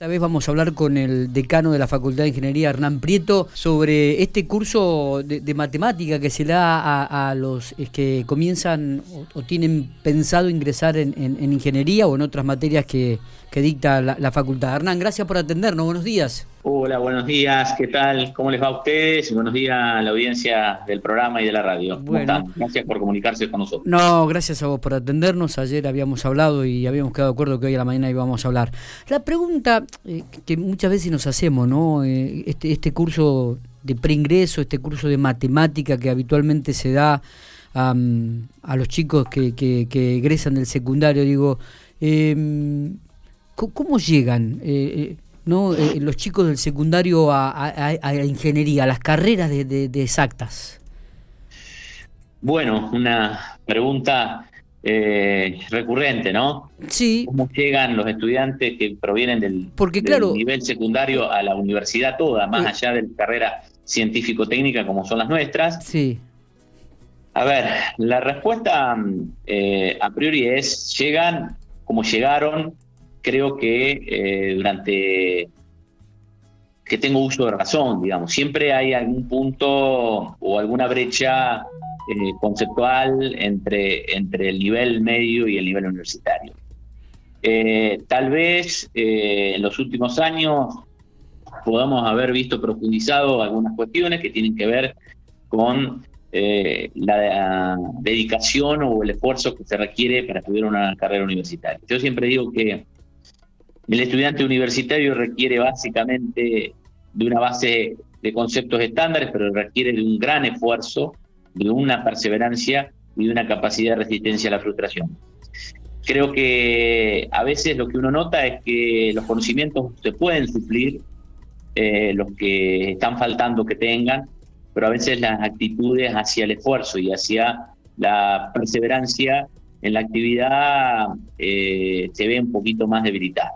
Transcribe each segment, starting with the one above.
Esta vez vamos a hablar con el decano de la Facultad de Ingeniería, Hernán Prieto, sobre este curso de, matemática que se da a, los que comienzan o, tienen pensado ingresar en, ingeniería o en otras materias que, dicta la, facultad. Hernán, gracias por atendernos. Buenos días. Hola, buenos días. ¿Qué tal? ¿Cómo les va a ustedes? Buenos días a la audiencia del programa y de la radio. ¿Cómo están? Gracias por comunicarse con nosotros. No, gracias a vos por atendernos. Ayer habíamos hablado y habíamos quedado de acuerdo que hoy a la mañana íbamos a hablar. La pregunta eh, que muchas veces nos hacemos, ¿no? Eh, este, este curso de preingreso, este curso de matemática que habitualmente se da a los chicos que, que, egresan del secundario, digo, em, ¿cómo llegan eh, no los chicos del secundario a, la ingeniería, a las carreras de, de exactas? Bueno, una pregunta eh, recurrente, ¿no? Sí. ¿Cómo llegan los estudiantes que provienen del, Porque, claro, nivel secundario a la universidad toda, más allá de la carrera científico-técnica como son las nuestras? Sí. A ver, la respuesta eh, a priori es, llegan como llegaron, creo que eh, durante que tengo uso de razón, digamos, siempre hay algún punto o alguna brecha eh, conceptual entre, entre el nivel medio y el nivel universitario. Eh, tal vez en los últimos años podamos haber visto profundizado algunas cuestiones que tienen que ver con la dedicación o el esfuerzo que se requiere para estudiar una carrera universitaria. Yo siempre digo que el estudiante universitario requiere básicamente de una base de conceptos estándares, pero requiere de un gran esfuerzo de una perseverancia y de una capacidad de resistencia a la frustración. Creo que a veces lo que uno nota es que los conocimientos se pueden suplir, eh, los que están faltando que tengan, pero a veces las actitudes hacia el esfuerzo y hacia la perseverancia en la actividad eh, se ve un poquito más debilitada.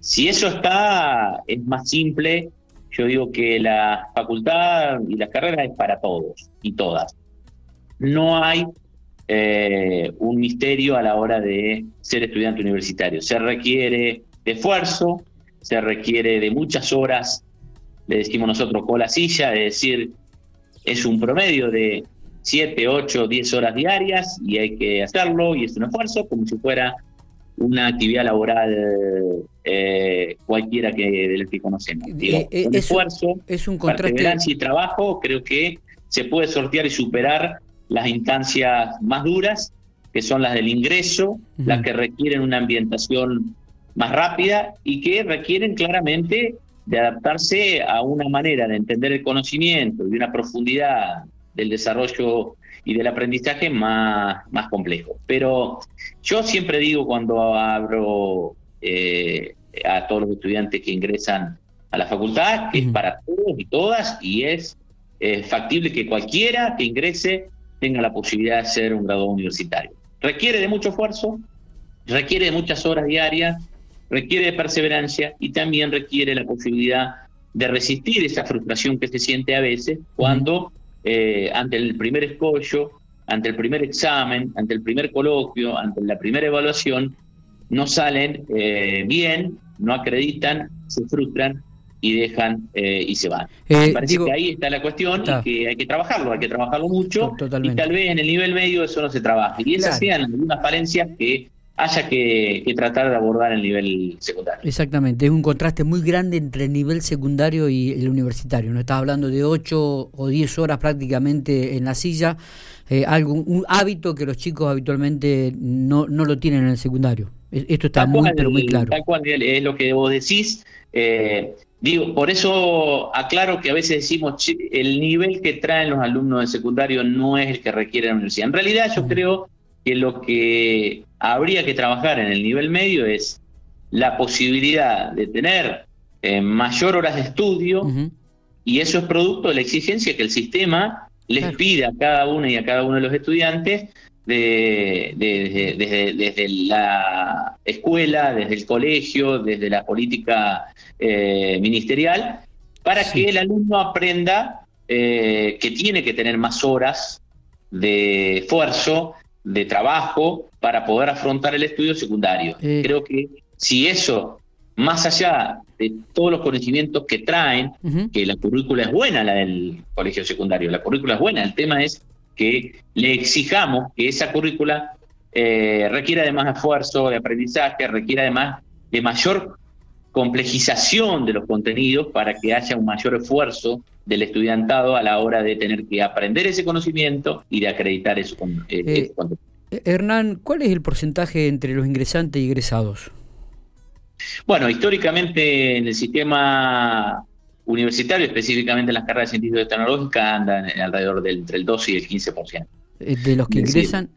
Si eso está, es más simple yo digo que la facultad y las carreras es para todos y todas. No hay eh, un misterio a la hora de ser estudiante universitario. Se requiere de esfuerzo, se requiere de muchas horas, le decimos nosotros con la silla, es decir, es un promedio de 7, 8, 10 horas diarias y hay que hacerlo y es un esfuerzo como si fuera una actividad laboral eh, cualquiera que del que conocemos. Digo, eh, eh, esfuerzo, es un contraste. y trabajo, creo que se puede sortear y superar las instancias más duras, que son las del ingreso, las que requieren una ambientación más rápida y que requieren claramente de adaptarse a una manera de entender el conocimiento y de una profundidad del desarrollo y del aprendizaje más, más complejo. Pero yo siempre digo cuando abro eh, a todos los estudiantes que ingresan a la facultad, que es para todos y todas y es factible que cualquiera que ingrese tenga la posibilidad de hacer un grado universitario. Requiere de mucho esfuerzo, requiere de muchas horas diarias, requiere de perseverancia y también requiere la posibilidad de resistir esa frustración que se siente a veces cuando eh, ante el primer escollo, ante el primer examen, ante el primer coloquio, ante la primera evaluación, no salen eh, bien, no acreditan, se frustran y dejan eh, y se van. Me parece que ahí está la cuestión y que hay que trabajarlo, hay que trabajarlo mucho y tal vez en el nivel medio eso no se trabaja. Y esas sean algunas falencias que haya que, tratar de abordar el nivel secundario. Exactamente, es un contraste muy grande entre el nivel secundario y el universitario. No estás hablando de 8 o 10 horas prácticamente en la silla, eh, algo, un hábito que los chicos habitualmente no, no lo tienen en el secundario. E, esto está muy, pero muy claro. Tal cual es lo que vos decís. Eh, digo, por eso aclaro que a veces decimos el nivel que traen los alumnos de secundario no es el que requiere la universidad. En realidad yo creo que lo que habría que trabajar en el nivel medio es la posibilidad de tener eh, mayor horas de estudio y eso es producto de la exigencia que el sistema les pide a cada uno y a cada uno de los estudiantes de, desde la escuela, desde el colegio, desde la política eh, ministerial, para que el alumno aprenda eh, que tiene que tener más horas de esfuerzo, de trabajo para poder afrontar el estudio secundario. Creo que si eso más allá de todos los conocimientos que traen, que la currícula es buena, la del colegio secundario, la currícula es buena, el tema es que le exijamos que esa currícula eh, requiera de más esfuerzo, de aprendizaje, requiera además de mayor complejización de los contenidos para que haya un mayor esfuerzo del estudiantado a la hora de tener que aprender ese conocimiento y de acreditar eso. Eh, eh, Hernán, ¿cuál es el porcentaje entre los ingresantes y egresados? Bueno, históricamente en el sistema universitario, específicamente en las carreras científicas y tecnológicas, andan alrededor del entre el 12 y el 15%. Eh, ¿De los que ingresan?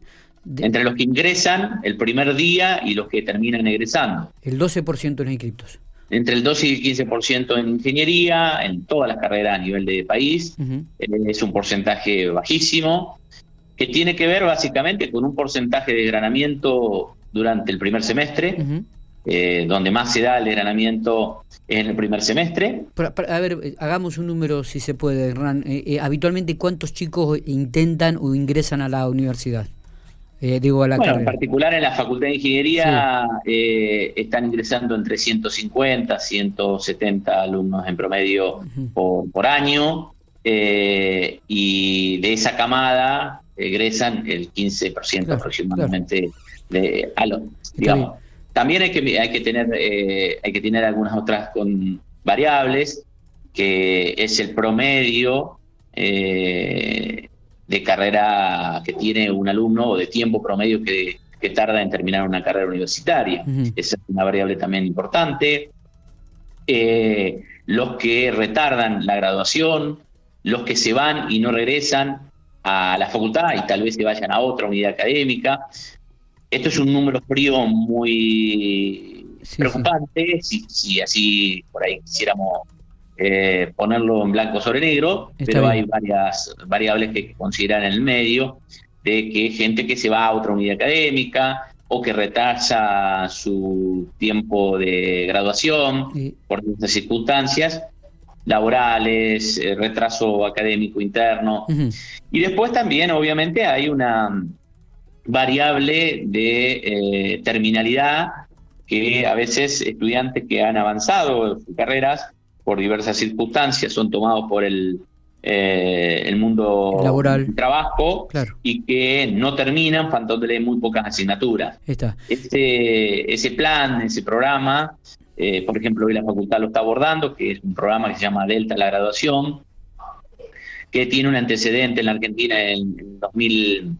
Entre los que ingresan el primer día y los que terminan egresando. El 12% en inscriptos. Entre el 12 y el 15% en ingeniería, en todas las carreras a nivel de país. Eh, es un porcentaje bajísimo, que tiene que ver básicamente con un porcentaje de granamiento durante el primer semestre. Eh, donde más se da el entrenamiento es en el primer semestre. a ver, eh, hagamos un número si se puede, Hernán. Eh, habitualmente, ¿cuántos chicos intentan o ingresan a la universidad? digo, a la bueno, en particular en la Facultad de Ingeniería están ingresando entre 150, 170 alumnos en promedio por, año. y de esa camada egresan el 15% aproximadamente de alumnos. Digamos. También hay que, hay que, tener, eh, hay que tener algunas otras con variables, que es el promedio eh, de carrera que tiene un alumno o de tiempo promedio que, tarda en terminar una carrera universitaria. Esa es una variable también importante. Eh, los que retardan la graduación, los que se van y no regresan a la facultad y tal vez se vayan a otra unidad académica. Esto es un número frío muy preocupante, Si, así por ahí quisiéramos eh, ponerlo en blanco sobre negro, pero hay varias variables que hay que considerar en el medio, de que gente que se va a otra unidad académica o que retrasa su tiempo de graduación por estas circunstancias laborales, eh, retraso académico interno. Y después también, obviamente, hay una variable de eh, terminalidad que a veces estudiantes que han avanzado en sus carreras por diversas circunstancias son tomados por el, eh, el mundo laboral del trabajo y que no terminan faltándole muy pocas asignaturas. Ese, ese plan, ese programa, eh, por ejemplo, hoy la facultad lo está abordando, que es un programa que se llama Delta la graduación, que tiene un antecedente en la Argentina en 2000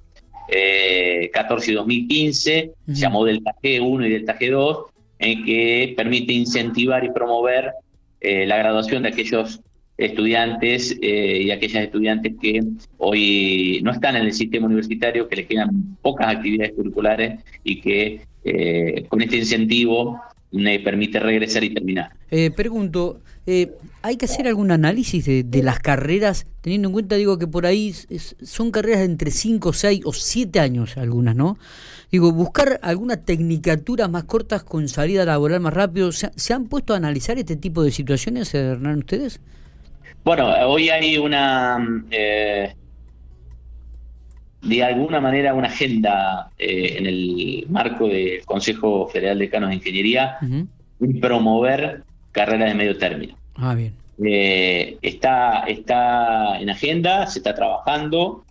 eh, 14 y 2015, se llamó Delta G1 y Delta G2, en que permite incentivar y promover eh, la graduación de aquellos estudiantes eh, y aquellas estudiantes que hoy no están en el sistema universitario, que les quedan pocas actividades curriculares y que eh, con este incentivo me permite regresar y terminar. Eh, pregunto, eh, ¿hay que hacer algún análisis de, las carreras, teniendo en cuenta, digo, que por ahí son carreras de entre 5, 6 o 7 años algunas, ¿no? Digo, buscar alguna tecnicatura más cortas con salida laboral más rápido. ¿Se, han puesto a analizar este tipo de situaciones, Hernán, ustedes? Bueno, hoy hay una... Eh, de alguna manera una agenda eh, en el marco del Consejo Federal de Canos de Ingeniería y promover carreras de medio término. Ah, bien. Eh, está, está en agenda, se está trabajando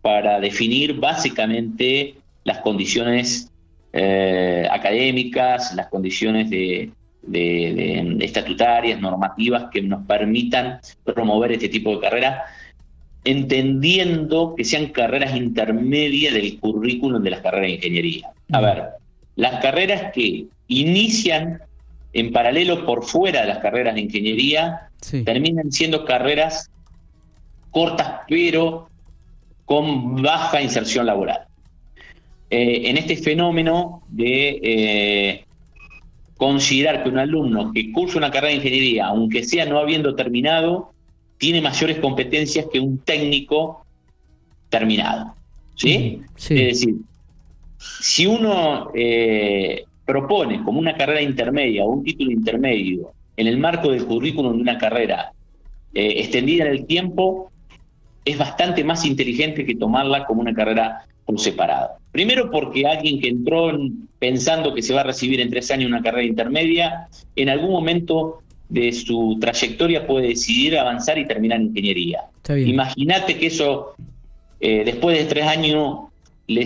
para definir básicamente las condiciones eh, académicas, las condiciones de, de, estatutarias, normativas que nos permitan promover este tipo de carreras entendiendo que sean carreras intermedias del currículum de las carreras de ingeniería. A ver, las carreras que inician en paralelo por fuera de las carreras de ingeniería terminan siendo carreras cortas pero con baja inserción laboral. Eh, en este fenómeno de eh, considerar que un alumno que cursa una carrera de ingeniería, aunque sea no habiendo terminado, tiene mayores competencias que un técnico terminado. ¿sí? Es decir, si uno eh, propone como una carrera intermedia o un título intermedio en el marco del currículum de una carrera eh, extendida en el tiempo, es bastante más inteligente que tomarla como una carrera por separado. Primero porque alguien que entró pensando que se va a recibir en tres años una carrera intermedia, en algún momento de su trayectoria puede decidir avanzar y terminar en ingeniería. Imagínate que eso, eh, después de tres años, lo,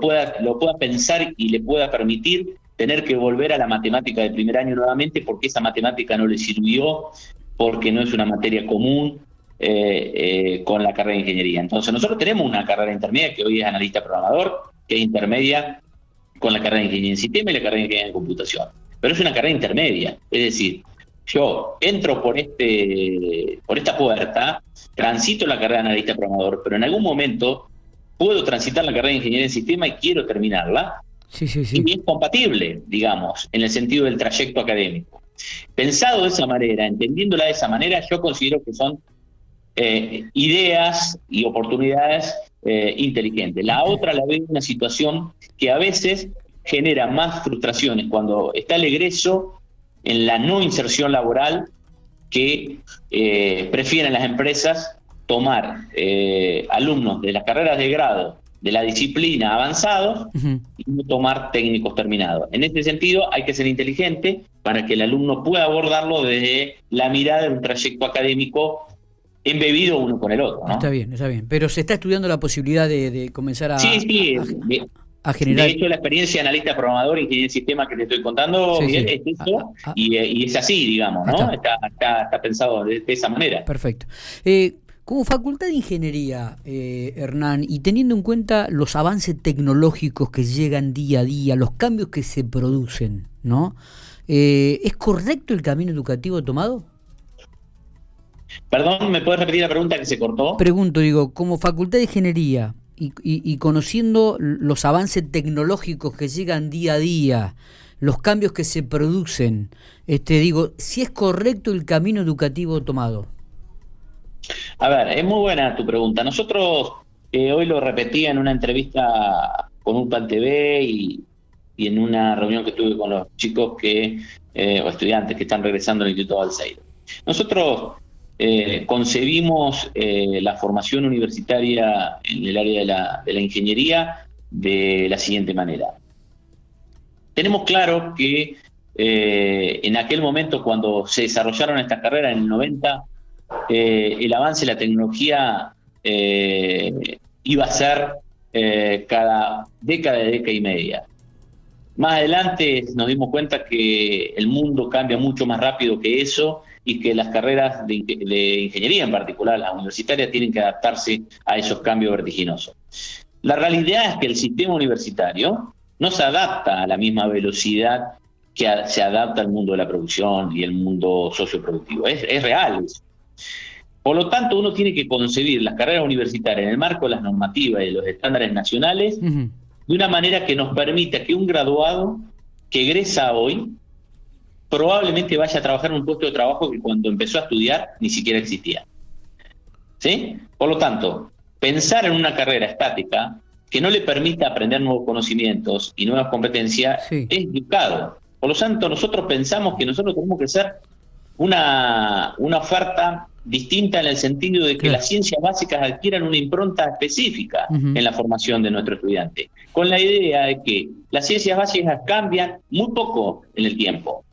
pueda, lo pueda pensar y le pueda permitir tener que volver a la matemática del primer año nuevamente porque esa matemática no le sirvió, porque no es una materia común, eh, eh, con la carrera de ingeniería. Entonces, nosotros tenemos una carrera intermedia que hoy es analista programador, que es intermedia con la carrera de ingeniería en sistema y la carrera de ingeniería en computación. Pero es una carrera intermedia, es decir, yo entro por este por esta puerta, transito la carrera de analista programador, pero en algún momento puedo transitar la carrera de ingeniería en sistema y quiero terminarla. Sí, sí, sí. Y es compatible, digamos, en el sentido del trayecto académico. Pensado de esa manera, entendiéndola de esa manera, yo considero que son eh, ideas y oportunidades eh, inteligentes. La otra la veo una situación que a veces genera más frustraciones cuando está el egreso en la no inserción laboral que eh, prefieren las empresas tomar alumnos de las carreras de grado de la disciplina avanzados y no tomar técnicos terminados. En este sentido, hay que ser inteligente para que el alumno pueda abordarlo desde la mirada de un trayecto académico embebido uno con el otro. Está bien, está bien. Pero se está estudiando la posibilidad de, comenzar a, sí, sí, a, generar. De hecho, la experiencia de analista programador, ingeniero de sistema que te estoy contando, es eso, y, es así, digamos, ¿no? Está. Está, pensado de, esa manera. Perfecto. Eh, como facultad de ingeniería, eh, Hernán, y teniendo en cuenta los avances tecnológicos que llegan día a día, los cambios que se producen, ¿no? Eh, ¿Es correcto el camino educativo tomado? Perdón, ¿me puedes repetir la pregunta que se cortó? Pregunto, digo, como facultad de ingeniería y, conociendo los avances tecnológicos que llegan día a día, los cambios que se producen, este, digo, si es correcto el camino educativo tomado. A ver, es muy buena tu pregunta. Nosotros eh, hoy lo repetí en una entrevista con un PAN TV y, en una reunión que tuve con los chicos que, eh, o estudiantes que están regresando al Instituto Balseiro. Nosotros eh, concebimos eh, la formación universitaria en el área de la, de ingeniería de la siguiente manera. Tenemos claro que eh, en aquel momento, cuando se desarrollaron estas carreras en el 90, el avance de la tecnología iba a ser cada década, década y media. Más adelante nos dimos cuenta que el mundo cambia mucho más rápido que eso y que las carreras de, ingeniería en particular, las universitarias, tienen que adaptarse a esos cambios vertiginosos. La realidad es que el sistema universitario no se adapta a la misma velocidad que se adapta al mundo de la producción y el mundo socioproductivo. Es, es real eso. Por lo tanto, uno tiene que concebir las carreras universitarias en el marco de las normativas y de los estándares nacionales de una manera que nos permita que un graduado que egresa hoy probablemente vaya a trabajar en un puesto de trabajo que cuando empezó a estudiar ni siquiera existía. ¿Sí? Por lo tanto, pensar en una carrera estática que no le permita aprender nuevos conocimientos y nuevas competencias es equivocado. Por lo tanto, nosotros pensamos que nosotros tenemos que ser una, una oferta distinta en el sentido de que las ciencias básicas adquieran una impronta específica en la formación de nuestro estudiante, con la idea de que las ciencias básicas cambian muy poco en el tiempo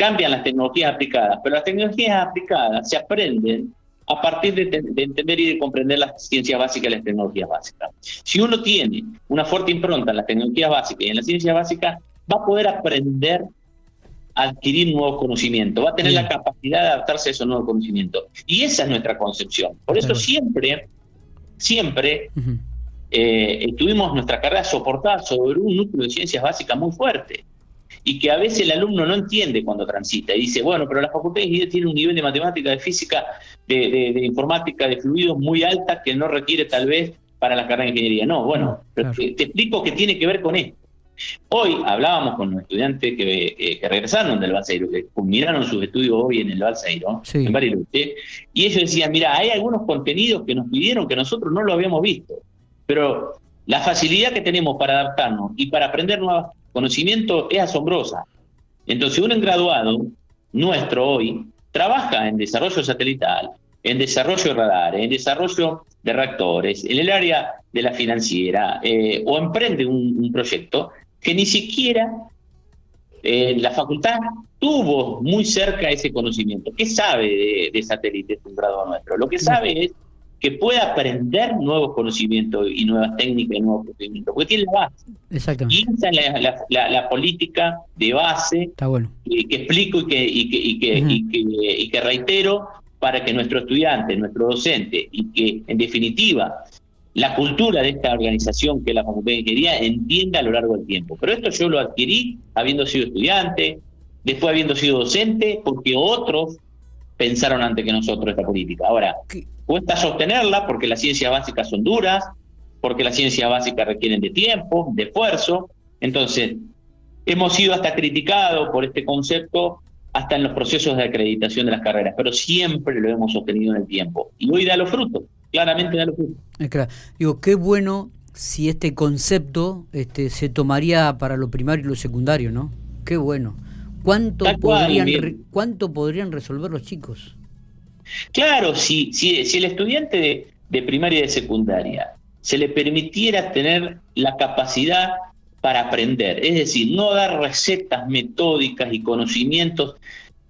cambian las tecnologías aplicadas, pero las tecnologías aplicadas se aprenden a partir de, entender y de comprender las ciencias básicas y las tecnologías básicas. Si uno tiene una fuerte impronta en las tecnologías básicas y en las ciencias básicas, va a poder aprender a adquirir nuevos conocimientos, va a tener la capacidad de adaptarse a esos nuevos conocimientos. Y esa es nuestra concepción. Por eso siempre, siempre eh, tuvimos nuestra carrera soportada sobre un núcleo de ciencias básicas muy fuerte y que a veces el alumno no entiende cuando transita y dice, bueno, pero la facultad de ingeniería tiene un nivel de matemática, de física, de, informática, de fluidos muy alta que no requiere tal vez para la carrera de ingeniería. No, bueno, te, explico que tiene que ver con esto. Hoy hablábamos con los estudiantes que, regresaron del Balseiro, que culminaron sus estudios hoy en el Balseiro, en Bariloche, y ellos decían, mira, hay algunos contenidos que nos pidieron que nosotros no lo habíamos visto, pero la facilidad que tenemos para adaptarnos y para aprender nuevas conocimiento es asombrosa. Entonces, un graduado nuestro hoy trabaja en desarrollo satelital, en desarrollo de radares, en desarrollo de reactores, en el área de la financiera eh, o emprende un, proyecto que ni siquiera eh, la facultad tuvo muy cerca ese conocimiento. ¿Qué sabe de, satélites un grado nuestro? Lo que sabe es que puede aprender nuevos conocimientos y nuevas técnicas y nuevos procedimientos, porque tiene la base. Exactamente. Y esa es la, política de base Está bueno. que, explico y que, y que, y que, y que reitero para que nuestro estudiante, nuestro docente, y que en definitiva la cultura de esta organización que es la Facultad de Ingeniería entienda a lo largo del tiempo. Pero esto yo lo adquirí habiendo sido estudiante, después habiendo sido docente, porque otros pensaron antes que nosotros esta política. Ahora, cuesta sostenerla porque las ciencias básicas son duras, porque las ciencias básicas requieren de tiempo, de esfuerzo. Entonces, hemos sido hasta criticados por este concepto hasta en los procesos de acreditación de las carreras, pero siempre lo hemos sostenido en el tiempo. Y hoy da los frutos, claramente da los frutos. Digo, qué bueno si este concepto este, se tomaría para lo primario y lo secundario, ¿no? Qué bueno. ¿Cuánto, podrían, ¿cuánto podrían resolver los chicos? Claro, si, si, si el estudiante de, de primaria y de secundaria se le permitiera tener la capacidad para aprender. Es decir, no dar recetas metódicas y conocimientos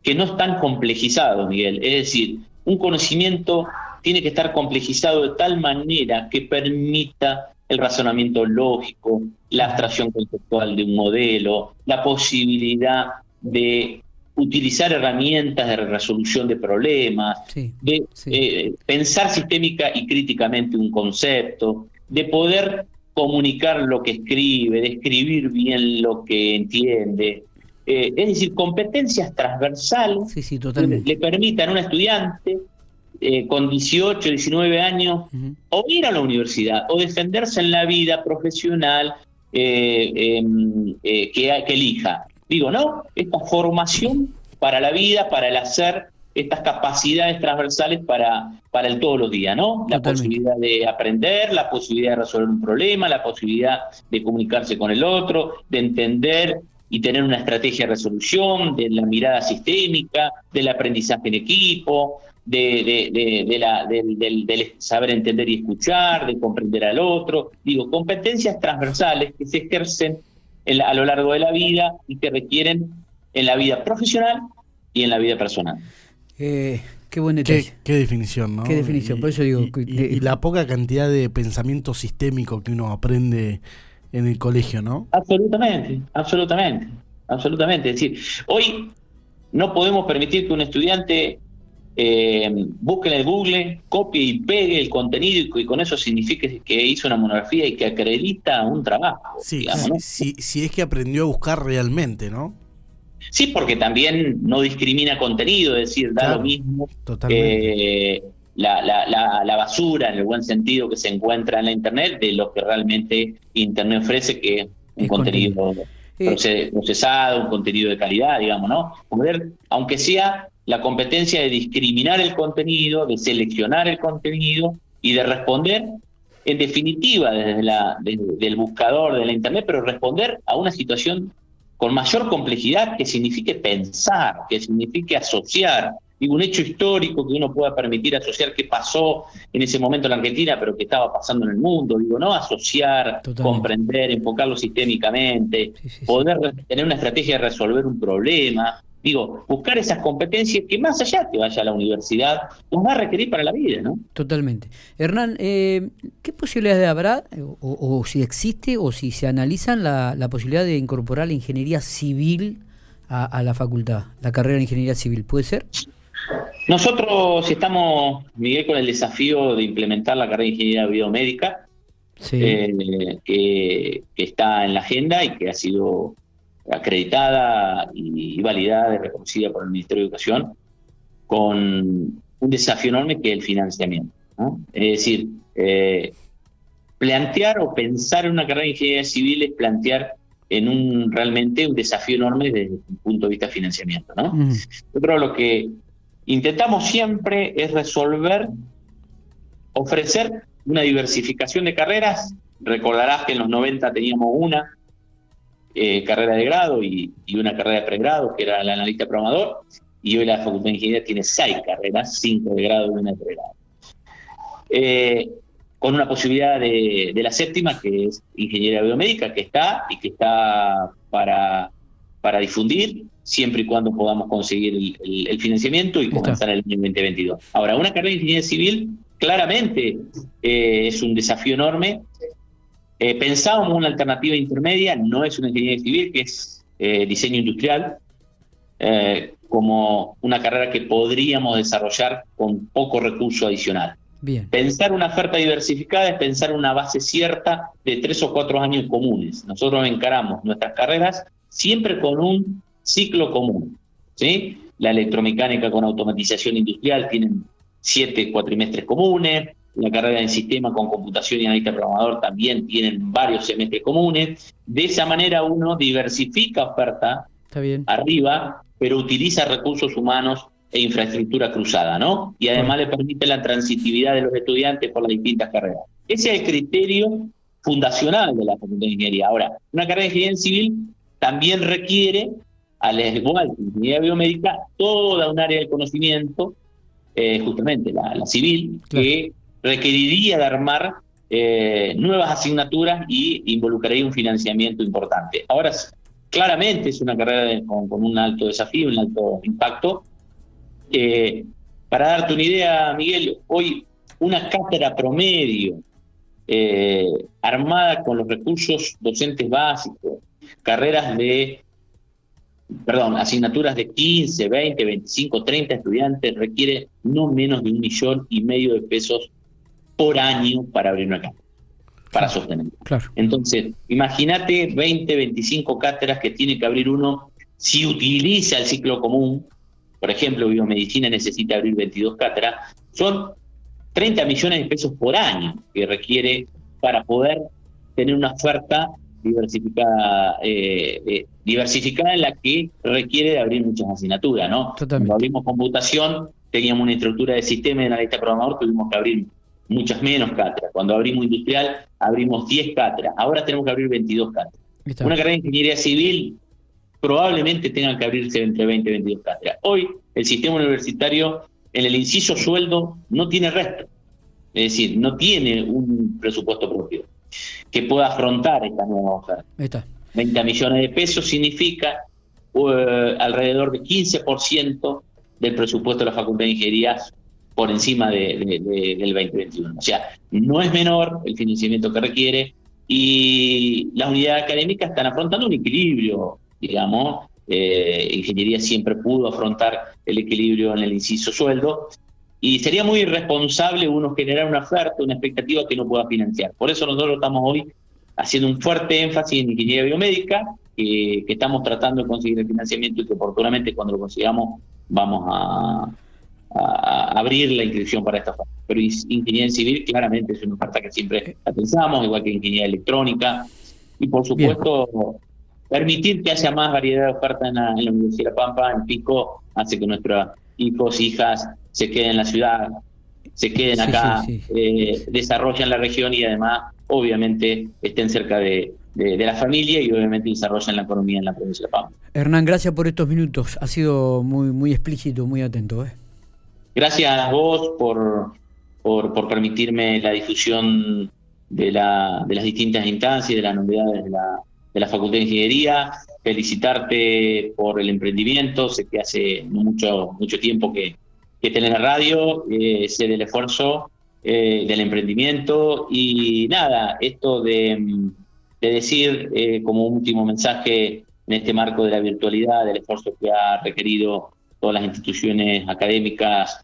que no están complejizados, Miguel. Es decir, un conocimiento tiene que estar complejizado de tal manera que permita el razonamiento lógico, la abstracción conceptual de un modelo, la posibilidad de utilizar herramientas de resolución de problemas, de eh, pensar sistémica y críticamente un concepto, de poder comunicar lo que escribe, describir bien lo que entiende. Eh, es decir, competencias transversales le permitan a un estudiante eh, con 18, 19 años o ir a la universidad o defenderse en la vida profesional em, que, que elija. Digo, ¿no? Esta formación para la vida, para el hacer, estas capacidades transversales para, para el todos los días, ¿no? La posibilidad de aprender, la posibilidad de resolver un problema, la posibilidad de comunicarse con el otro, de entender y tener una estrategia de resolución, de la mirada sistémica, del aprendizaje en equipo, de, de, la, del, saber entender y escuchar, de comprender al otro. Digo, competencias transversales que se ejercen a lo largo de la vida y que requieren en la vida profesional y en la vida personal. Eh, qué buen detalle. Qué, definición, ¿no? Qué definición, por eso digo. Y, la poca cantidad de pensamiento sistémico que uno aprende en el colegio, ¿no? Absolutamente, absolutamente, absolutamente. Es decir, hoy no podemos permitir que un estudiante eh, busque en el Google, copie y pegue el contenido y, con eso signifique que hizo una monografía y que acredita un trabajo. Sí, si, si es que aprendió a buscar realmente, ¿no? Sí, porque también no discrimina contenido, es decir, da lo mismo eh, la, la, la, basura, en el buen sentido, que se encuentra en la Internet, de lo que realmente Internet ofrece, que es un contenido, procesado, un contenido de calidad, digamos, ¿no? Poder, aunque sea la competencia de discriminar el contenido, de seleccionar el contenido y de responder, en definitiva, desde, la, desde el buscador de la Internet, pero responder a una situación con mayor complejidad que signifique pensar, que signifique asociar, digo, un hecho histórico que uno pueda permitir asociar qué pasó en ese momento en la Argentina, pero que estaba pasando en el mundo, digo, no asociar, comprender, enfocarlo sistémicamente, poder tener una estrategia de resolver un problema, Digo, buscar esas competencias que más allá que vaya a la universidad, nos va a requerir para la vida, ¿no? Totalmente. Hernán, eh, ¿qué posibilidades habrá, o, si existe, o si se analizan la, posibilidad de incorporar la ingeniería civil a, la facultad, la carrera de ingeniería civil? ¿Puede ser? Nosotros estamos, Miguel, con el desafío de implementar la carrera de ingeniería biomédica, eh, que, que está en la agenda y que ha sido acreditada y validada y reconocida por el Ministerio de Educación, con un desafío enorme que es el financiamiento. Es decir, eh, plantear o pensar en una carrera de ingeniería civil es plantear en un realmente un desafío enorme desde el punto de vista de financiamiento. ¿no? Yo creo que lo que intentamos siempre es resolver, ofrecer una diversificación de carreras. Recordarás que en los 90 teníamos una, eh, carrera de grado y, una carrera de pregrado, que era el analista programador, y hoy la Facultad de Ingeniería tiene seis carreras, cinco de grado y una de pregrado. Eh, con una posibilidad de, la séptima, que es ingeniería biomédica, que está y que está para, para difundir, siempre y cuando podamos conseguir el, financiamiento y comenzar en el año 2022. Ahora, una carrera de ingeniería civil claramente eh, es un desafío enorme. Eh, pensábamos una alternativa intermedia, no es una ingeniería civil, que es eh, diseño industrial, eh, como una carrera que podríamos desarrollar con poco recurso adicional. Pensar una oferta diversificada es pensar una base cierta de tres o cuatro años comunes. Nosotros encaramos nuestras carreras siempre con un ciclo común. ¿sí? La electromecánica con automatización industrial tienen siete cuatrimestres comunes, la carrera en sistema con computación y analista programador también tienen varios semestres comunes. De esa manera uno diversifica oferta arriba, pero utiliza recursos humanos e infraestructura cruzada, ¿no? Y además le permite la transitividad de los estudiantes por las distintas carreras. Ese es el criterio fundacional de la Facultad de Ingeniería. Ahora, una carrera de ingeniería civil también requiere, al igual que ingeniería biomédica, toda un área de conocimiento, eh, justamente la, civil, que requeriría de armar eh, nuevas asignaturas y involucraría un financiamiento importante. Ahora, claramente es una carrera con, un alto desafío, un alto impacto, eh, para darte una idea, Miguel, hoy una cátedra promedio eh, armada con los recursos docentes básicos, carreras de, perdón, asignaturas de 15, 20, 25, 30 estudiantes, requiere no menos de un millón y medio de pesos por año para abrir una cátedra, para sostener. Claro. Entonces, imagínate 20, 25 cátedras que tiene que abrir uno si utiliza el ciclo común por ejemplo, biomedicina necesita abrir 22 cátedras, son 30 millones de pesos por año que requiere para poder tener una oferta diversificada, eh, eh, diversificada en la que requiere de abrir muchas asignaturas, ¿no? Cuando abrimos computación, teníamos una estructura de sistema en la lista programador, tuvimos que abrir muchas menos cátedras. Cuando abrimos industrial, abrimos 10 cátedras. Ahora tenemos que abrir 22 cátedras. Una carrera de ingeniería civil probablemente tengan que abrirse entre 20 y 22 cátedras. Hoy el sistema universitario en el inciso sueldo no tiene resto, es decir, no tiene un presupuesto propio que pueda afrontar esta nueva oferta. 20 millones de pesos significa uh, alrededor de 15% del presupuesto de la Facultad de Ingeniería por encima del 2021. O sea, no es menor el financiamiento que requiere y las unidades académicas están afrontando un equilibrio digamos, eh, ingeniería siempre pudo afrontar el equilibrio en el inciso sueldo y sería muy irresponsable uno generar una oferta, una expectativa que no pueda financiar. Por eso nosotros estamos hoy haciendo un fuerte énfasis en ingeniería biomédica, que estamos tratando de conseguir el financiamiento y que oportunamente cuando lo consigamos vamos a, abrir la inscripción para esta oferta. Pero ingeniería civil claramente es una oferta que siempre la pensamos, igual que ingeniería electrónica. Y por supuesto, permitir que haya más variedad de oferta en la, Universidad de Pampa, en Pico, hace que nuestros hijos, hijas se queden en la ciudad, se queden acá, eh, desarrollen la región y además, obviamente, estén cerca de, la familia y obviamente desarrollen la economía en la provincia de Pampa. Hernán, gracias por estos minutos. Ha sido muy, muy explícito, muy atento. ¿eh? Gracias a vos por, por, permitirme la difusión de, la, de las distintas instancias, de las novedades de la de la Facultad de Ingeniería, felicitarte por el emprendimiento, sé que hace mucho, mucho tiempo que, que tenés la radio, eh, sé del esfuerzo eh, del emprendimiento. Y nada, esto de, decir eh, como último mensaje en este marco de la virtualidad, del esfuerzo que ha requerido todas las instituciones académicas,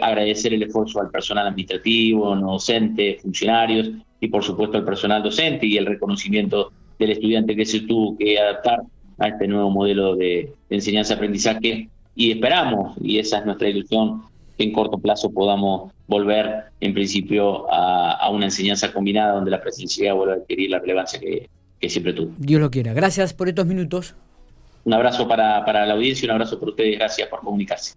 agradecer el esfuerzo al personal administrativo, no docente, funcionarios y por supuesto al personal docente y el reconocimiento del estudiante que se tuvo que adaptar a este nuevo modelo de, enseñanza-aprendizaje y esperamos, y esa es nuestra ilusión, que en corto plazo podamos volver en principio a, una enseñanza combinada donde la presencialidad vuelva a adquirir la relevancia que, siempre tuvo. Dios lo quiera. Gracias por estos minutos. Un abrazo para, para la audiencia, un abrazo para ustedes, gracias por comunicarse.